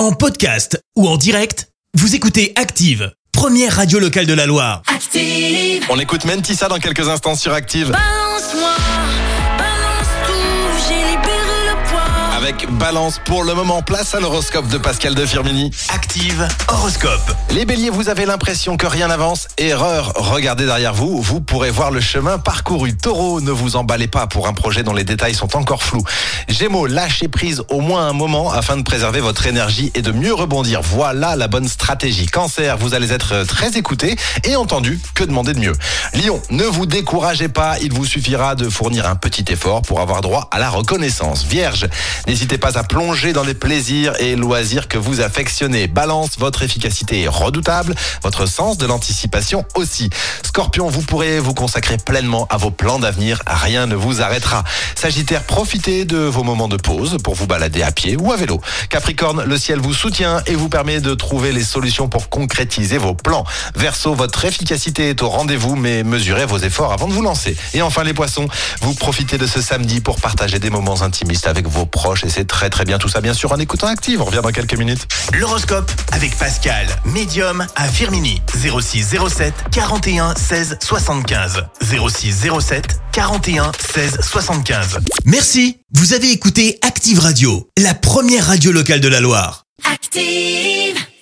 En podcast ou en direct, vous écoutez Active, première radio locale de la Loire. Active. On écoute Mentissa dans quelques instants sur Active. Balance-moi, Avec Balance pour le moment, place à l'horoscope de Pascal de Firmini. Active horoscope. Les béliers, vous avez l'impression que rien n'avance. Erreur, regardez derrière vous, vous pourrez voir le chemin parcouru. Taureau, ne vous emballez pas pour un projet dont les détails sont encore flous. Gémeaux, lâchez prise au moins un moment afin de préserver votre énergie et de mieux rebondir. Voilà la bonne stratégie. Cancer, vous allez être très écouté et entendu. Que demander de mieux? Lion, ne vous découragez pas, il vous suffira de fournir un petit effort pour avoir droit à la reconnaissance. Vierge, n'hésitez pas à plonger dans les plaisirs et loisirs que vous affectionnez. Balance, votre efficacité est redoutable, votre sens de l'anticipation aussi. Scorpion, vous pourrez vous consacrer pleinement à vos plans d'avenir, rien ne vous arrêtera. Sagittaire, profitez de vos moments de pause pour vous balader à pied ou à vélo. Capricorne, le ciel vous soutient et vous permet de trouver les solutions pour concrétiser vos plans. Verseau, votre efficacité est au rendez-vous, mais mesurez vos efforts avant de vous lancer. Et enfin les poissons, vous profitez de ce samedi pour partager des moments intimistes avec vos proches et c'est très très bien tout ça bien sûr en écoutant Active. On revient dans quelques minutes. L'horoscope avec Pascal, médium à Firmini. 06 07 41 16 75. 06 07 41 16 75. Merci. Vous avez écouté Active Radio, la première radio locale de la Loire. Active.